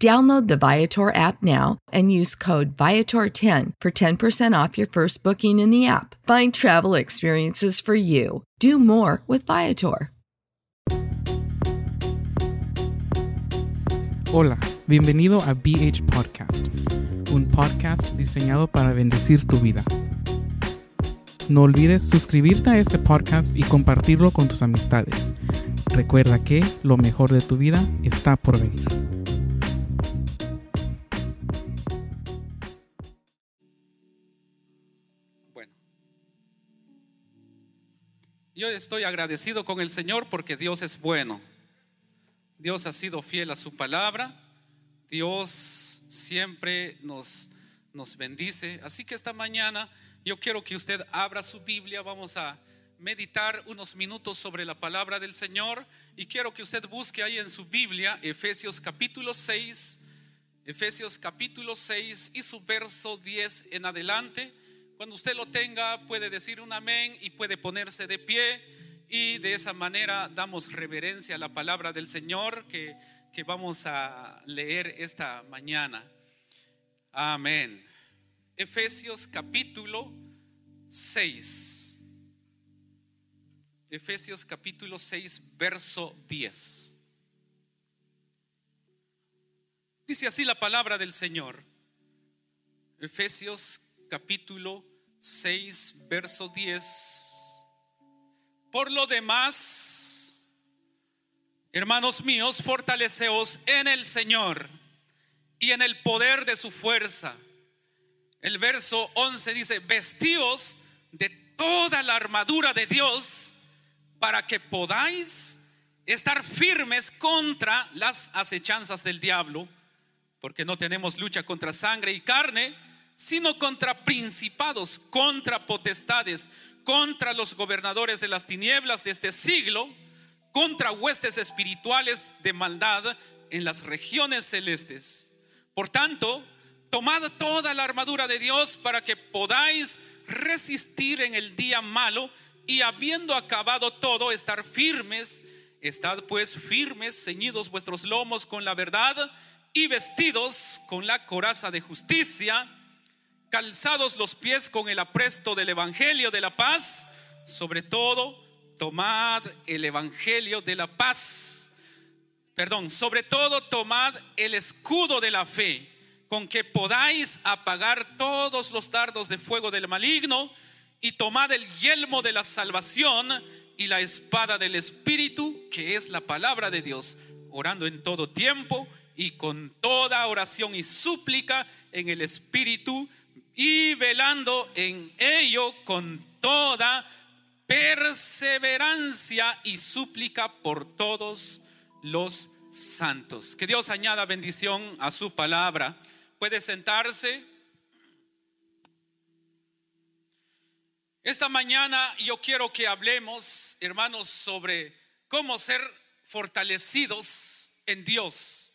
Download the Viator app now and use code Viator10 for 10% off your first booking in the app. Find travel experiences for you. Do more with Viator. Hola, bienvenido a BH Podcast, un podcast diseñado para bendecir tu vida. No olvides suscribirte a este podcast y compartirlo con tus amistades. Recuerda que lo mejor de tu vida está por venir. Estoy agradecido con el Señor porque Dios es bueno. Dios ha sido fiel a su palabra. Dios siempre nos, nos bendice. Así que esta mañana yo quiero que usted abra su Biblia. Vamos a meditar unos minutos sobre la palabra del Señor. Y quiero que usted busque ahí en su Biblia Efesios capítulo 6. Efesios capítulo 6 y su verso 10 en adelante. Cuando usted lo tenga puede decir un amén y puede ponerse de pie y de esa manera damos reverencia a la palabra del Señor que, que vamos a leer esta mañana. Amén. Efesios capítulo 6. Efesios capítulo 6, verso 10. Dice así la palabra del Señor. Efesios capítulo 6, verso 10. Por lo demás, hermanos míos, fortaleceos en el Señor y en el poder de su fuerza. El verso 11 dice, vestíos de toda la armadura de Dios para que podáis estar firmes contra las acechanzas del diablo, porque no tenemos lucha contra sangre y carne, sino contra principados, contra potestades, contra los gobernadores de las tinieblas de este siglo, contra huestes espirituales de maldad en las regiones celestes. Por tanto, tomad toda la armadura de Dios para que podáis resistir en el día malo y habiendo acabado todo, estar firmes. Estad pues firmes, ceñidos vuestros lomos con la verdad y vestidos con la coraza de justicia calzados los pies con el apresto del Evangelio de la paz, sobre todo tomad el Evangelio de la paz. Perdón, sobre todo tomad el escudo de la fe, con que podáis apagar todos los dardos de fuego del maligno, y tomad el yelmo de la salvación y la espada del Espíritu, que es la palabra de Dios, orando en todo tiempo y con toda oración y súplica en el Espíritu y velando en ello con toda perseverancia y súplica por todos los santos. Que Dios añada bendición a su palabra. Puede sentarse. Esta mañana yo quiero que hablemos, hermanos, sobre cómo ser fortalecidos en Dios.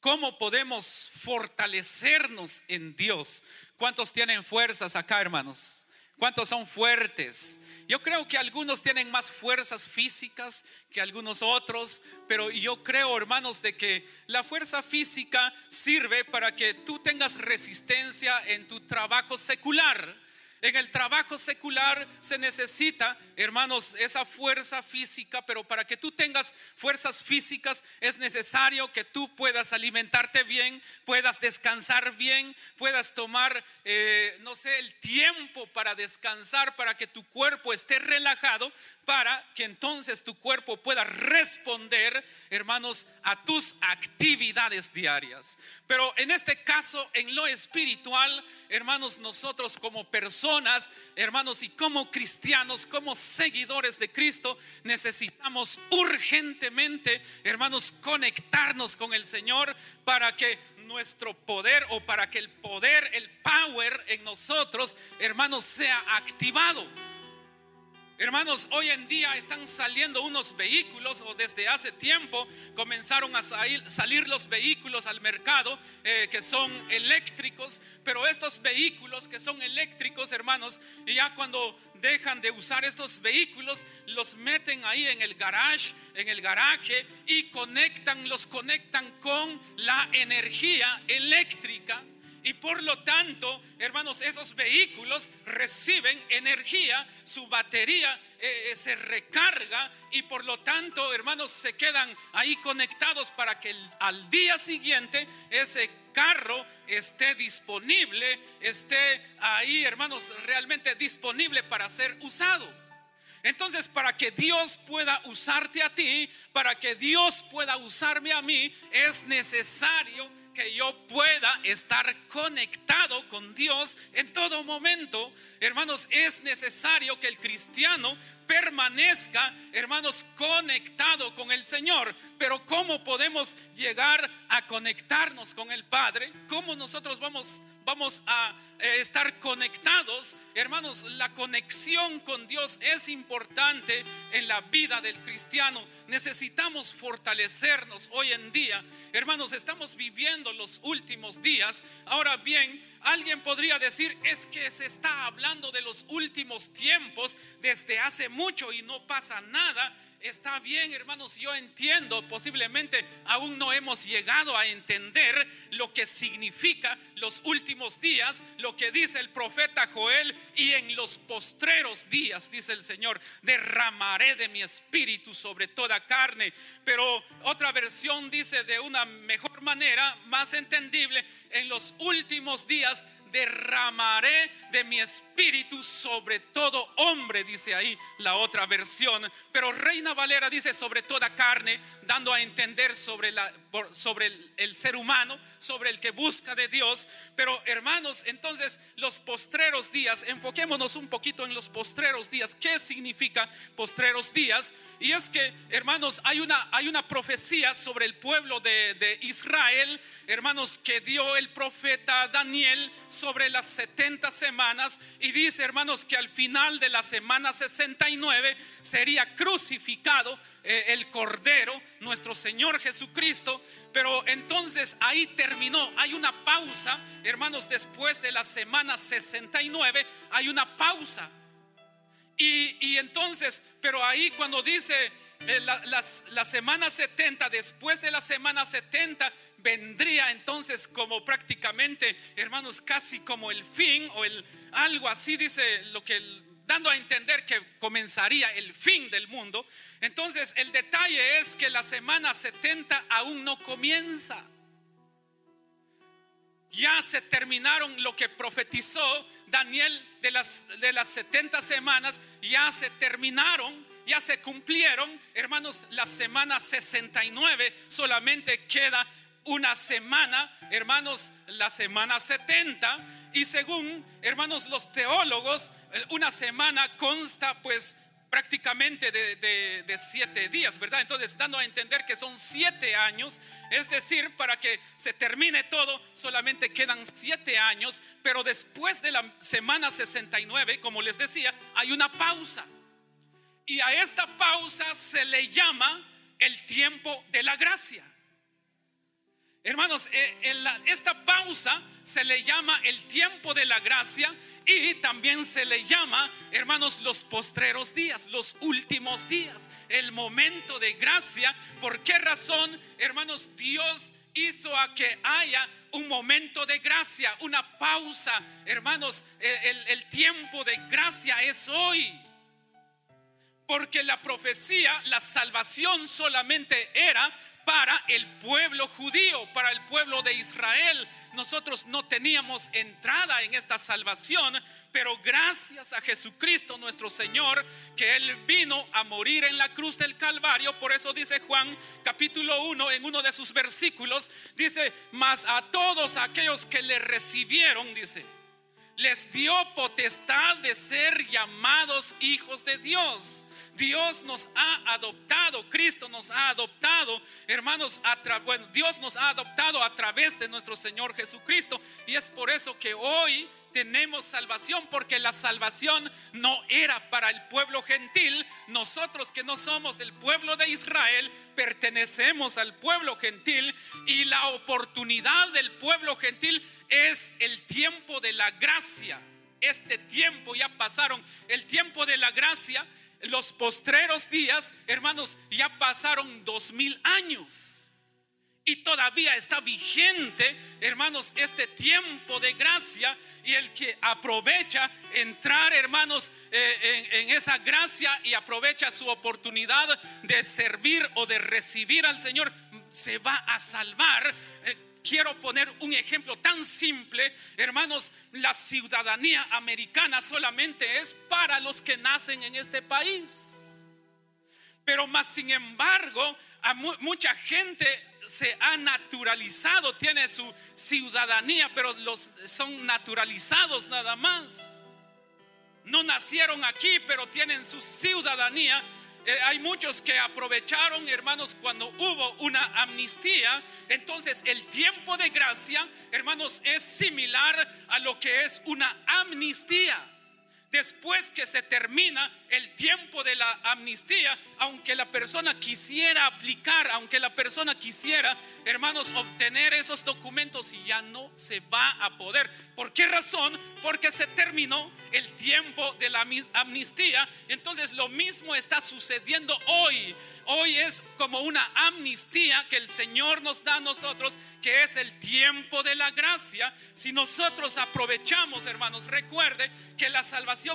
¿Cómo podemos fortalecernos en Dios? ¿Cuántos tienen fuerzas acá, hermanos? ¿Cuántos son fuertes? Yo creo que algunos tienen más fuerzas físicas que algunos otros, pero yo creo, hermanos, de que la fuerza física sirve para que tú tengas resistencia en tu trabajo secular. En el trabajo secular se necesita, hermanos, esa fuerza física, pero para que tú tengas fuerzas físicas es necesario que tú puedas alimentarte bien, puedas descansar bien, puedas tomar, eh, no sé, el tiempo para descansar, para que tu cuerpo esté relajado, para que entonces tu cuerpo pueda responder, hermanos, a tus actividades diarias. Pero en este caso, en lo espiritual, hermanos, nosotros como personas, hermanos, y como cristianos, como seguidores de Cristo, necesitamos urgentemente, hermanos, conectarnos con el Señor para que nuestro poder o para que el poder, el power en nosotros, hermanos, sea activado. Hermanos, hoy en día están saliendo unos vehículos o desde hace tiempo comenzaron a salir los vehículos al mercado eh, que son eléctricos, pero estos vehículos que son eléctricos, hermanos, ya cuando dejan de usar estos vehículos, los meten ahí en el garage, en el garaje y conectan, los conectan con la energía eléctrica y por lo tanto, hermanos, esos vehículos reciben energía, su batería eh, eh, se recarga y por lo tanto, hermanos, se quedan ahí conectados para que al día siguiente ese carro esté disponible, esté ahí, hermanos, realmente disponible para ser usado. Entonces, para que Dios pueda usarte a ti, para que Dios pueda usarme a mí, es necesario que yo pueda estar conectado con Dios en todo momento. Hermanos, es necesario que el cristiano permanezca, hermanos, conectado con el Señor. Pero ¿cómo podemos llegar a conectarnos con el Padre? ¿Cómo nosotros vamos vamos a eh, estar conectados. Hermanos, la conexión con Dios es importante en la vida del cristiano. Necesitamos fortalecernos hoy en día. Hermanos, estamos viviendo los últimos días. Ahora bien, alguien podría decir, es que se está hablando de los últimos tiempos desde hace mucho y no pasa nada. Está bien, hermanos, yo entiendo, posiblemente aún no hemos llegado a entender lo que significa los últimos días, que dice el profeta Joel, y en los postreros días, dice el Señor, derramaré de mi espíritu sobre toda carne. Pero otra versión dice de una mejor manera, más entendible, en los últimos días derramaré de mi espíritu sobre todo hombre, dice ahí la otra versión. Pero Reina Valera dice sobre toda carne, dando a entender sobre, la, sobre el, ser humano, sobre el que busca de Dios. Pero hermanos, entonces los postreros días, enfoquémonos un poquito en los postreros días. ¿Qué significa postreros días? Y es que, hermanos, hay una, hay una profecía sobre el pueblo de, de Israel, hermanos, que dio el profeta Daniel sobre las 70 semanas y dice, hermanos, que al final de la semana 69 sería crucificado eh, el Cordero, nuestro Señor Jesucristo. Pero entonces ahí terminó. Hay una pausa, hermanos, después de la semana 69 hay una pausa. Y, entonces, pero ahí cuando dice eh, la, semana 70, después de la semana 70, vendría entonces como prácticamente, hermanos, casi como el fin o el algo así dice lo que dando a entender que comenzaría el fin del mundo. Entonces, el detalle es que la semana 70 aún no comienza ya se terminaron lo que profetizó Daniel de las, de las 70 semanas, ya se terminaron, ya se cumplieron. Hermanos, la semana 69 solamente queda una semana, hermanos, la semana 70. Y según, hermanos, los teólogos, una semana consta pues prácticamente de siete días, ¿verdad? Entonces, dando a entender que son siete años, es decir, para que se termine todo, solamente quedan siete años, pero después de la semana 69, como les decía, hay una pausa. Y a esta pausa se le llama el tiempo de la gracia. Hermanos, eh, esta pausa se le llama el tiempo de la gracia y también se le llama, hermanos, los postreros días, los últimos días, el momento de gracia. ¿Por qué razón, hermanos, Dios hizo a que haya un momento de gracia, una pausa? Hermanos, eh, el tiempo de gracia es hoy. Porque la profecía, la salvación solamente era para el pueblo judío, para el pueblo de Israel. Nosotros no teníamos entrada en esta salvación, pero gracias a Jesucristo nuestro Señor, que Él vino a morir en la cruz del Calvario. Por eso dice Juan capítulo 1 en uno de sus versículos, dice, mas a todos aquellos que le recibieron, dice, les dio potestad de ser llamados hijos de Dios. Dios nos ha adoptado, Cristo nos ha adoptado, hermanos, a bueno, Dios nos ha adoptado a través de nuestro Señor Jesucristo. Y es por eso que hoy tenemos salvación, porque la salvación no era para el pueblo gentil. Nosotros que no somos del pueblo de Israel, pertenecemos al pueblo gentil y la oportunidad del pueblo gentil es el tiempo de la gracia. Este tiempo ya pasaron, el tiempo de la gracia, los postreros días, hermanos, ya pasaron dos mil años. Y todavía está vigente, hermanos, este tiempo de gracia y el que aprovecha entrar, hermanos, eh, en, esa gracia y aprovecha su oportunidad de servir o de recibir al Señor, se va a salvar. Eh, quiero poner un ejemplo tan simple, hermanos, la ciudadanía americana solamente es para los que nacen en este país. Pero más sin embargo, a mu- mucha gente se ha naturalizado, tiene su ciudadanía, pero los son naturalizados nada más. No nacieron aquí, pero tienen su ciudadanía. Eh, hay muchos que aprovecharon, hermanos, cuando hubo una amnistía. Entonces, el tiempo de gracia, hermanos, es similar a lo que es una amnistía. Después que se termina el tiempo de la amnistía, aunque la persona quisiera aplicar, aunque la persona quisiera, hermanos, obtener esos documentos y ya no se va a poder. ¿Por qué razón? Porque se terminó el tiempo de la amnistía. Entonces lo mismo está sucediendo hoy. Hoy es como una amnistía que el Señor nos da a nosotros, que es el tiempo de la gracia. Si nosotros aprovechamos, hermanos, recuerde que la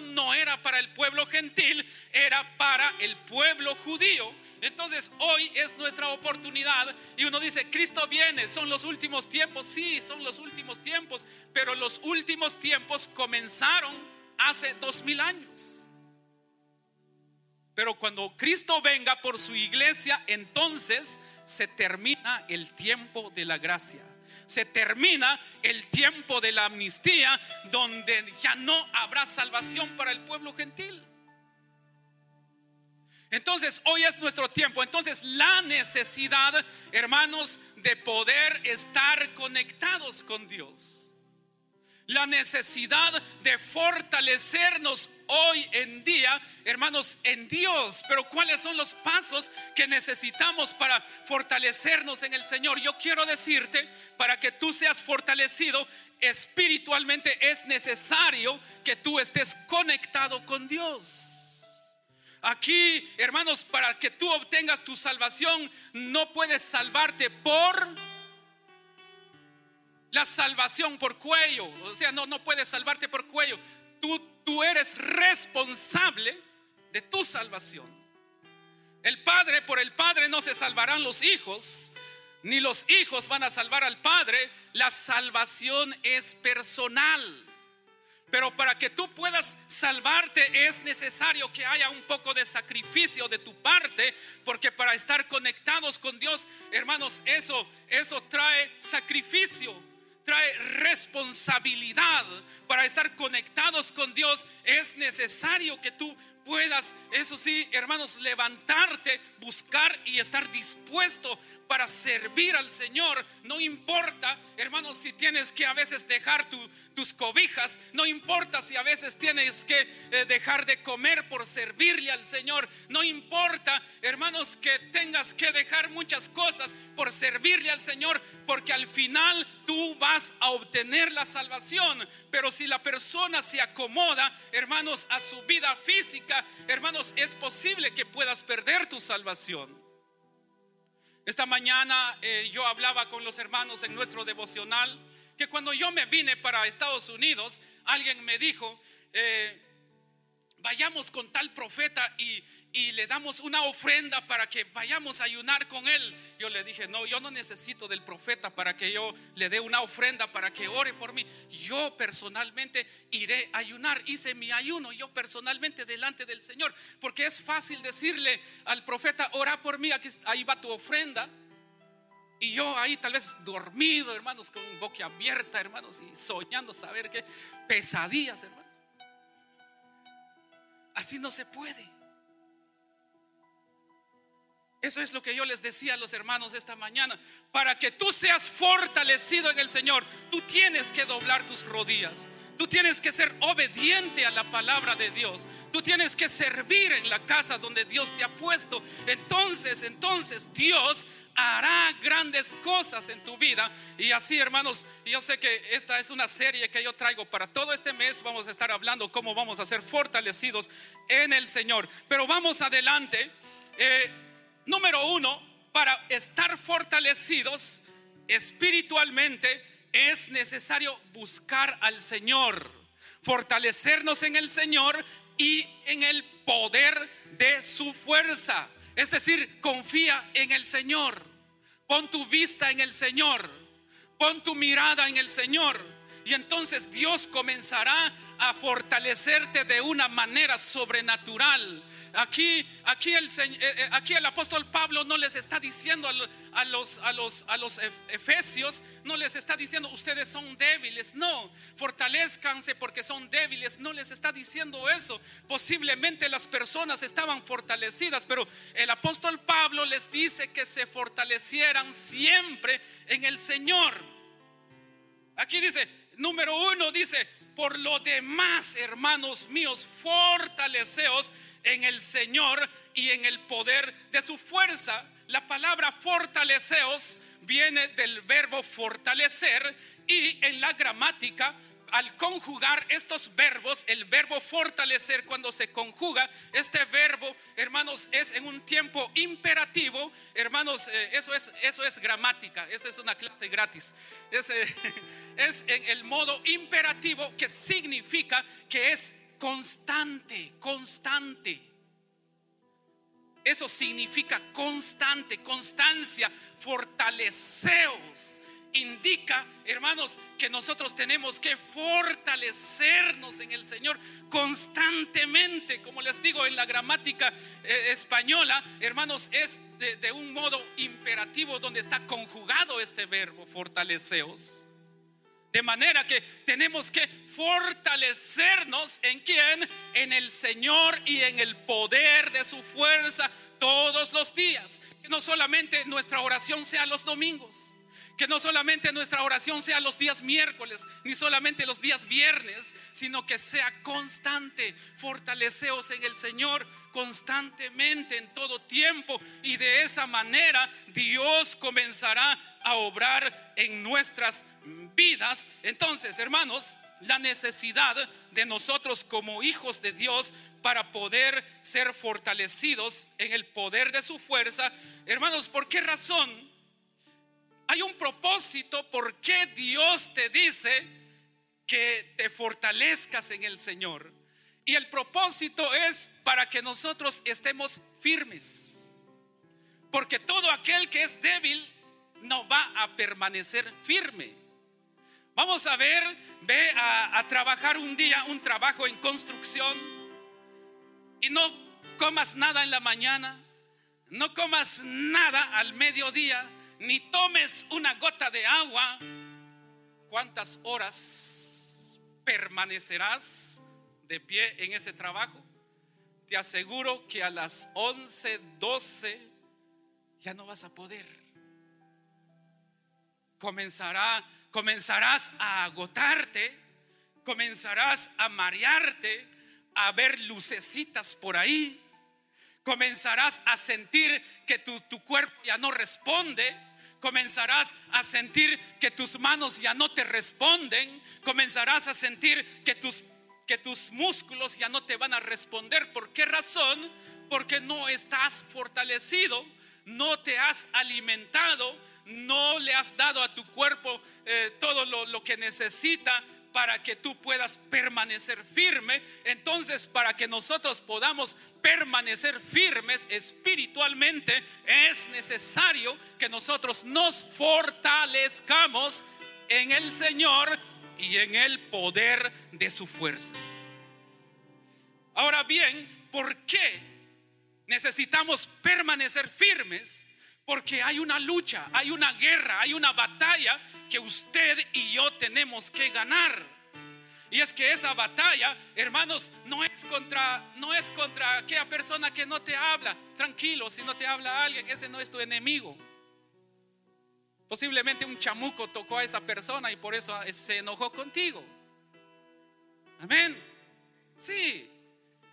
no era para el pueblo gentil, era para el pueblo judío. Entonces hoy es nuestra oportunidad y uno dice, Cristo viene, son los últimos tiempos, sí, son los últimos tiempos, pero los últimos tiempos comenzaron hace dos mil años. Pero cuando Cristo venga por su iglesia, entonces se termina el tiempo de la gracia. Se termina el tiempo de la amnistía donde ya no habrá salvación para el pueblo gentil. Entonces, hoy es nuestro tiempo. Entonces, la necesidad, hermanos, de poder estar conectados con Dios la necesidad de fortalecernos hoy en día, hermanos, en Dios. Pero ¿cuáles son los pasos que necesitamos para fortalecernos en el Señor? Yo quiero decirte, para que tú seas fortalecido espiritualmente, es necesario que tú estés conectado con Dios. Aquí, hermanos, para que tú obtengas tu salvación, no puedes salvarte por la salvación por cuello. O sea, no, no puedes salvarte por cuello. Tú, tú eres responsable de tu salvación. El padre, por el padre no se salvarán los hijos, ni los hijos van a salvar al padre. La salvación es personal. Pero para que tú puedas salvarte es necesario que haya un poco de sacrificio de tu parte, porque para estar conectados con Dios, hermanos, eso eso trae sacrificio trae responsabilidad. Para estar conectados con Dios es necesario que tú puedas, eso sí, hermanos, levantarte, buscar y estar dispuesto para servir al Señor. No importa, hermanos, si tienes que a veces dejar tus cobijas, no importa si a veces tienes que eh, dejar de comer por servirle al Señor, no importa, hermanos, que tengas que dejar muchas cosas por servirle al Señor, porque al final tú vas a obtener la salvación. Pero si la persona se acomoda, hermanos, a su vida física, hermanos, es posible que puedas perder tu salvación. Esta mañana eh, yo hablaba con los hermanos en nuestro devocional que cuando yo me vine para Estados Unidos, alguien me dijo, eh, vayamos con tal profeta y, y le damos una ofrenda para que vayamos a ayunar con él. Yo le dije, no, yo no necesito del profeta para que yo le dé una ofrenda para que ore por mí. Yo personalmente iré a ayunar. Hice mi ayuno yo personalmente delante del Señor. Porque es fácil decirle al profeta, ora por mí, aquí, ahí va tu ofrenda. Y yo ahí tal vez dormido, hermanos, con boca abierta, hermanos, y soñando saber qué pesadillas, hermanos. Así no se puede. Eso es lo que yo les decía a los hermanos esta mañana. Para que tú seas fortalecido en el Señor, tú tienes que doblar tus rodillas. Tú tienes que ser obediente a la palabra de Dios. Tú tienes que servir en la casa donde Dios te ha puesto. Entonces, entonces Dios hará grandes cosas en tu vida. Y así, hermanos, yo sé que esta es una serie que yo traigo para todo este mes. Vamos a estar hablando cómo vamos a ser fortalecidos en el Señor. Pero vamos adelante. Eh, Número uno, para estar fortalecidos espiritualmente es necesario buscar al Señor, fortalecernos en el Señor y en el poder de su fuerza. Es decir, confía en el Señor, pon tu vista en el Señor, pon tu mirada en el Señor. Y entonces Dios comenzará a fortalecerte de una manera sobrenatural. Aquí, aquí, el, eh, eh, aquí el apóstol Pablo no les está diciendo a los, efesios, no les está diciendo ustedes son débiles, no, fortalezcanse porque son débiles, no les está diciendo eso. Posiblemente las personas estaban fortalecidas, pero el apóstol Pablo les dice que se fortalecieran siempre en el Señor. Aquí dice, número uno, dice, por lo demás, hermanos míos, fortaleceos en el Señor y en el poder de su fuerza. La palabra fortaleceos viene del verbo fortalecer y en la gramática al conjugar estos verbos, el verbo fortalecer cuando se conjuga, este verbo, hermanos, es en un tiempo imperativo, hermanos, eh, eso, es, eso es gramática, esta es una clase gratis, es, eh, es en el modo imperativo que significa que es constante, constante. Eso significa constante, constancia, fortaleceos indica, hermanos, que nosotros tenemos que fortalecernos en el Señor constantemente. Como les digo en la gramática eh, española, hermanos, es de, un modo imperativo donde está conjugado este verbo, fortaleceos. De manera que tenemos que fortalecernos en quién? En el Señor y en el poder de su fuerza todos los días. Que no solamente nuestra oración sea los domingos que no solamente nuestra oración sea los días miércoles, ni solamente los días viernes, sino que sea constante. Fortaleceos en el Señor constantemente, en todo tiempo. Y de esa manera Dios comenzará a obrar en nuestras vidas. Entonces, hermanos, la necesidad de nosotros como hijos de Dios para poder ser fortalecidos en el poder de su fuerza. Hermanos, ¿por qué razón? Hay un propósito por qué Dios te dice que te fortalezcas en el Señor. Y el propósito es para que nosotros estemos firmes. Porque todo aquel que es débil no va a permanecer firme. Vamos a ver, ve a, a, trabajar un día, un trabajo en construcción y no comas nada en la mañana, no comas nada al mediodía, ni tomes una gota de agua, ¿cuántas horas permanecerás de pie en ese trabajo? te aseguro que a las 11, 12 ya no vas a poder. Comenzará, comenzarás a agotarte, comenzarás a marearte, a ver lucecitas por ahí, comenzarás a sentir que tu, tu cuerpo ya no responde, comenzarás a sentir que tus manos ya no te responden, comenzarás a sentir que tus que tus músculos ya no te van a responder. ¿Por qué razón? Porque no estás fortalecido, no te has alimentado, no le has dado a tu cuerpo eh, todo lo, lo que necesita para que tú puedas permanecer firme. Entonces, para que nosotros podamos permanecer firmes espiritualmente, es necesario que nosotros nos fortalezcamos en el Señor y en el poder de su fuerza. Ahora bien, ¿por qué necesitamos permanecer firmes? Porque hay una lucha, hay una guerra, hay una batalla que usted y yo tenemos que ganar. Y es que esa batalla, hermanos, no es contra no es contra aquella persona que no te habla. Tranquilo, si no te habla alguien, ese no es tu enemigo. Posiblemente un chamuco tocó a esa persona y por eso se enojó contigo. Amén. Sí,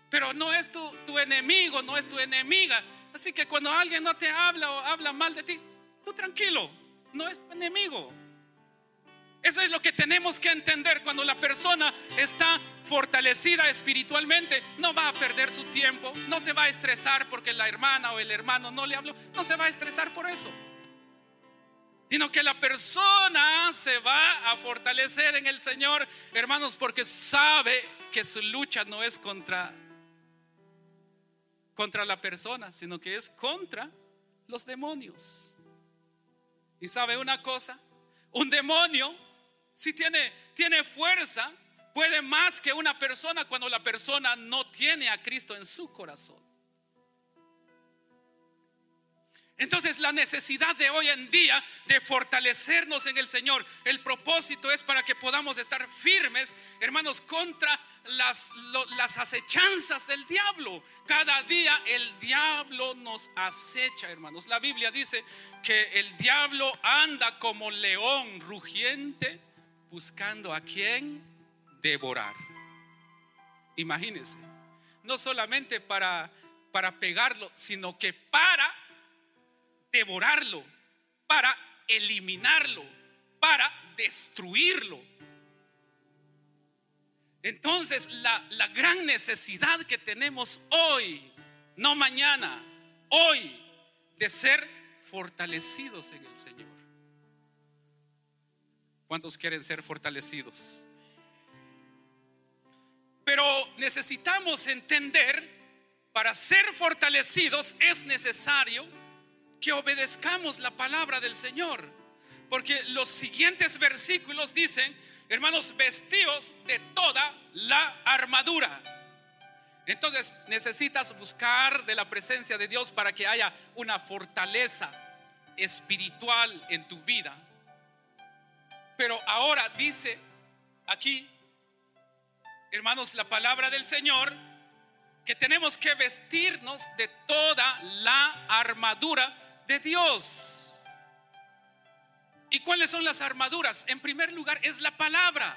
pero no es tu, tu enemigo, no es tu enemiga. Así que cuando alguien no te habla o habla mal de ti, tú tranquilo, no es tu enemigo. Eso es lo que tenemos que entender cuando la persona está fortalecida espiritualmente. No va a perder su tiempo, no se va a estresar porque la hermana o el hermano no le habló, no se va a estresar por eso sino que la persona se va a fortalecer en el Señor, hermanos, porque sabe que su lucha no es contra contra la persona, sino que es contra los demonios. Y sabe una cosa, un demonio si tiene tiene fuerza, puede más que una persona cuando la persona no tiene a Cristo en su corazón. Entonces la necesidad de hoy en día de fortalecernos en el Señor, el propósito es para que podamos estar firmes, hermanos, contra las, las acechanzas del diablo. Cada día el diablo nos acecha, hermanos. La Biblia dice que el diablo anda como león rugiente buscando a quien devorar. Imagínense, no solamente para, para pegarlo, sino que para devorarlo, para eliminarlo, para destruirlo. Entonces la, la gran necesidad que tenemos hoy, no mañana, hoy, de ser fortalecidos en el Señor. ¿Cuántos quieren ser fortalecidos? Pero necesitamos entender, para ser fortalecidos es necesario que obedezcamos la palabra del Señor. Porque los siguientes versículos dicen, hermanos, vestidos de toda la armadura. Entonces necesitas buscar de la presencia de Dios para que haya una fortaleza espiritual en tu vida. Pero ahora dice aquí, hermanos, la palabra del Señor, que tenemos que vestirnos de toda la armadura de Dios. ¿Y cuáles son las armaduras? En primer lugar es la palabra.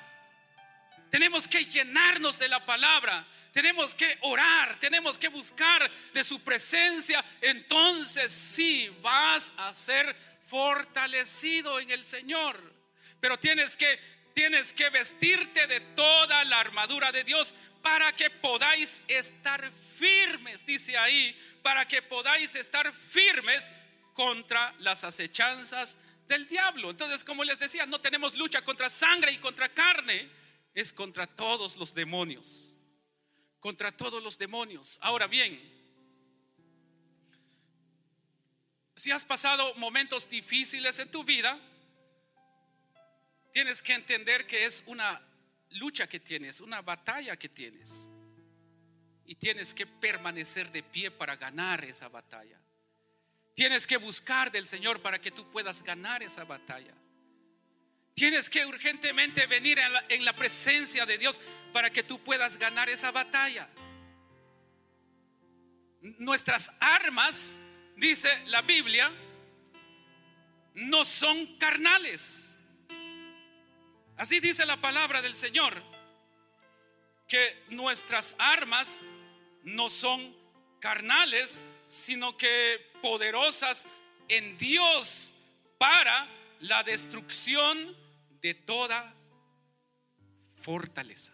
Tenemos que llenarnos de la palabra. Tenemos que orar. Tenemos que buscar de su presencia. Entonces sí vas a ser fortalecido en el Señor. Pero tienes que tienes que vestirte de toda la armadura de Dios para que podáis estar firmes, dice ahí, para que podáis estar firmes contra las acechanzas del diablo. Entonces, como les decía, no tenemos lucha contra sangre y contra carne, es contra todos los demonios. Contra todos los demonios. Ahora bien, si has pasado momentos difíciles en tu vida, tienes que entender que es una lucha que tienes, una batalla que tienes. Y tienes que permanecer de pie para ganar esa batalla. Tienes que buscar del Señor para que tú puedas ganar esa batalla. Tienes que urgentemente venir en la, presencia de Dios para que tú puedas ganar esa batalla. nuestras armas, dice la Biblia, no son carnales. Así dice la palabra del Señor, que nuestras armas no son carnales, sino que poderosas en Dios para la destrucción de toda fortaleza.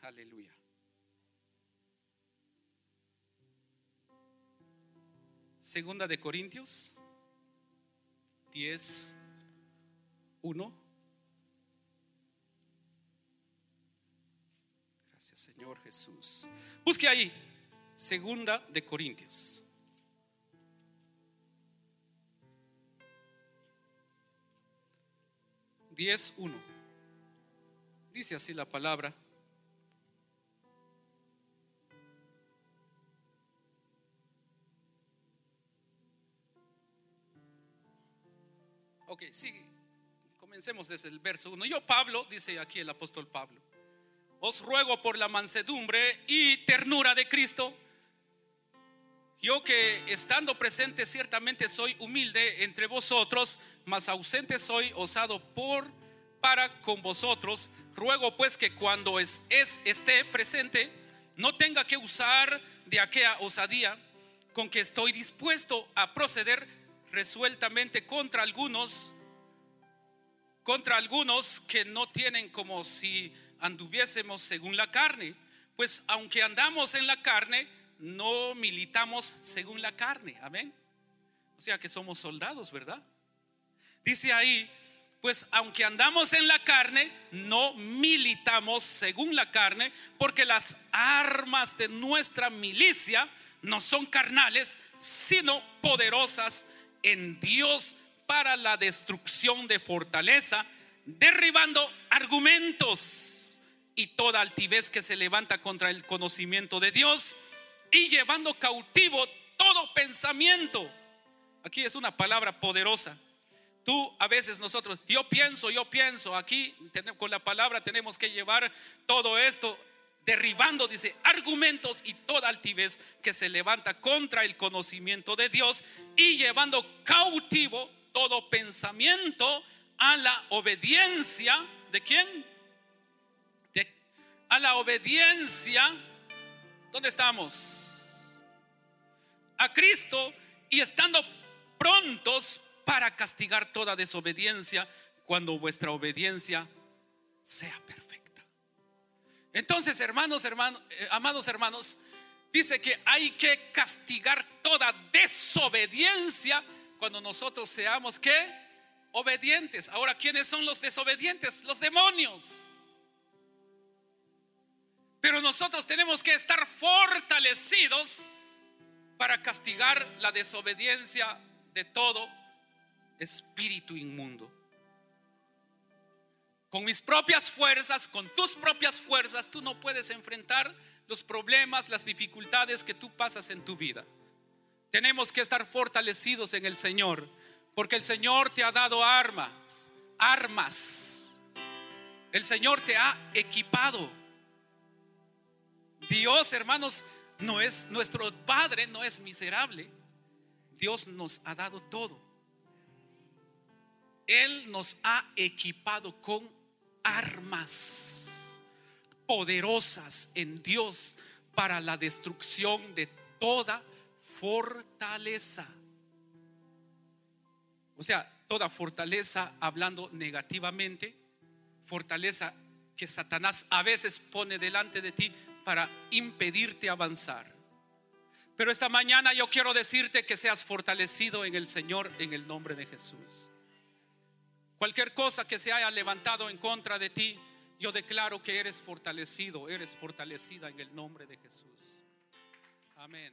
Aleluya. Segunda de Corintios 10, 1. Gracias Señor Jesús. Busque ahí, Segunda de Corintios. Diez uno. Dice así la palabra. Ok, sigue. Comencemos desde el verso 1. Yo, Pablo, dice aquí el apóstol Pablo, os ruego por la mansedumbre y ternura de Cristo. Yo que estando presente ciertamente soy humilde entre vosotros, mas ausente soy osado por para con vosotros. Ruego pues que cuando es, es esté presente no tenga que usar de aquella osadía con que estoy dispuesto a proceder resueltamente contra algunos, contra algunos que no tienen como si anduviésemos según la carne. Pues aunque andamos en la carne, no militamos según la carne. Amén. O sea que somos soldados, ¿verdad? Dice ahí, pues aunque andamos en la carne, no militamos según la carne, porque las armas de nuestra milicia no son carnales, sino poderosas en Dios para la destrucción de fortaleza, derribando argumentos y toda altivez que se levanta contra el conocimiento de Dios y llevando cautivo todo pensamiento. Aquí es una palabra poderosa. Tú a veces nosotros, yo pienso, yo pienso, aquí con la palabra tenemos que llevar todo esto derribando, dice, argumentos y toda altivez que se levanta contra el conocimiento de Dios y llevando cautivo todo pensamiento a la obediencia de quién? a la obediencia, ¿dónde estamos? A Cristo y estando prontos para castigar toda desobediencia cuando vuestra obediencia sea perfecta. Entonces, hermanos, hermanos, eh, amados hermanos, dice que hay que castigar toda desobediencia cuando nosotros seamos que obedientes. Ahora, ¿quiénes son los desobedientes? Los demonios. Pero nosotros tenemos que estar fortalecidos para castigar la desobediencia de todo espíritu inmundo con mis propias fuerzas, con tus propias fuerzas, tú no puedes enfrentar los problemas, las dificultades que tú pasas en tu vida. Tenemos que estar fortalecidos en el Señor, porque el Señor te ha dado armas, armas. El Señor te ha equipado. Dios, hermanos, no es nuestro Padre, no es miserable. Dios nos ha dado todo. Él nos ha equipado con armas poderosas en Dios para la destrucción de toda fortaleza. O sea, toda fortaleza hablando negativamente, fortaleza que Satanás a veces pone delante de ti para impedirte avanzar. Pero esta mañana yo quiero decirte que seas fortalecido en el Señor en el nombre de Jesús. Cualquier cosa que se haya levantado en contra de ti, yo declaro que eres fortalecido, eres fortalecida en el nombre de Jesús. Amén.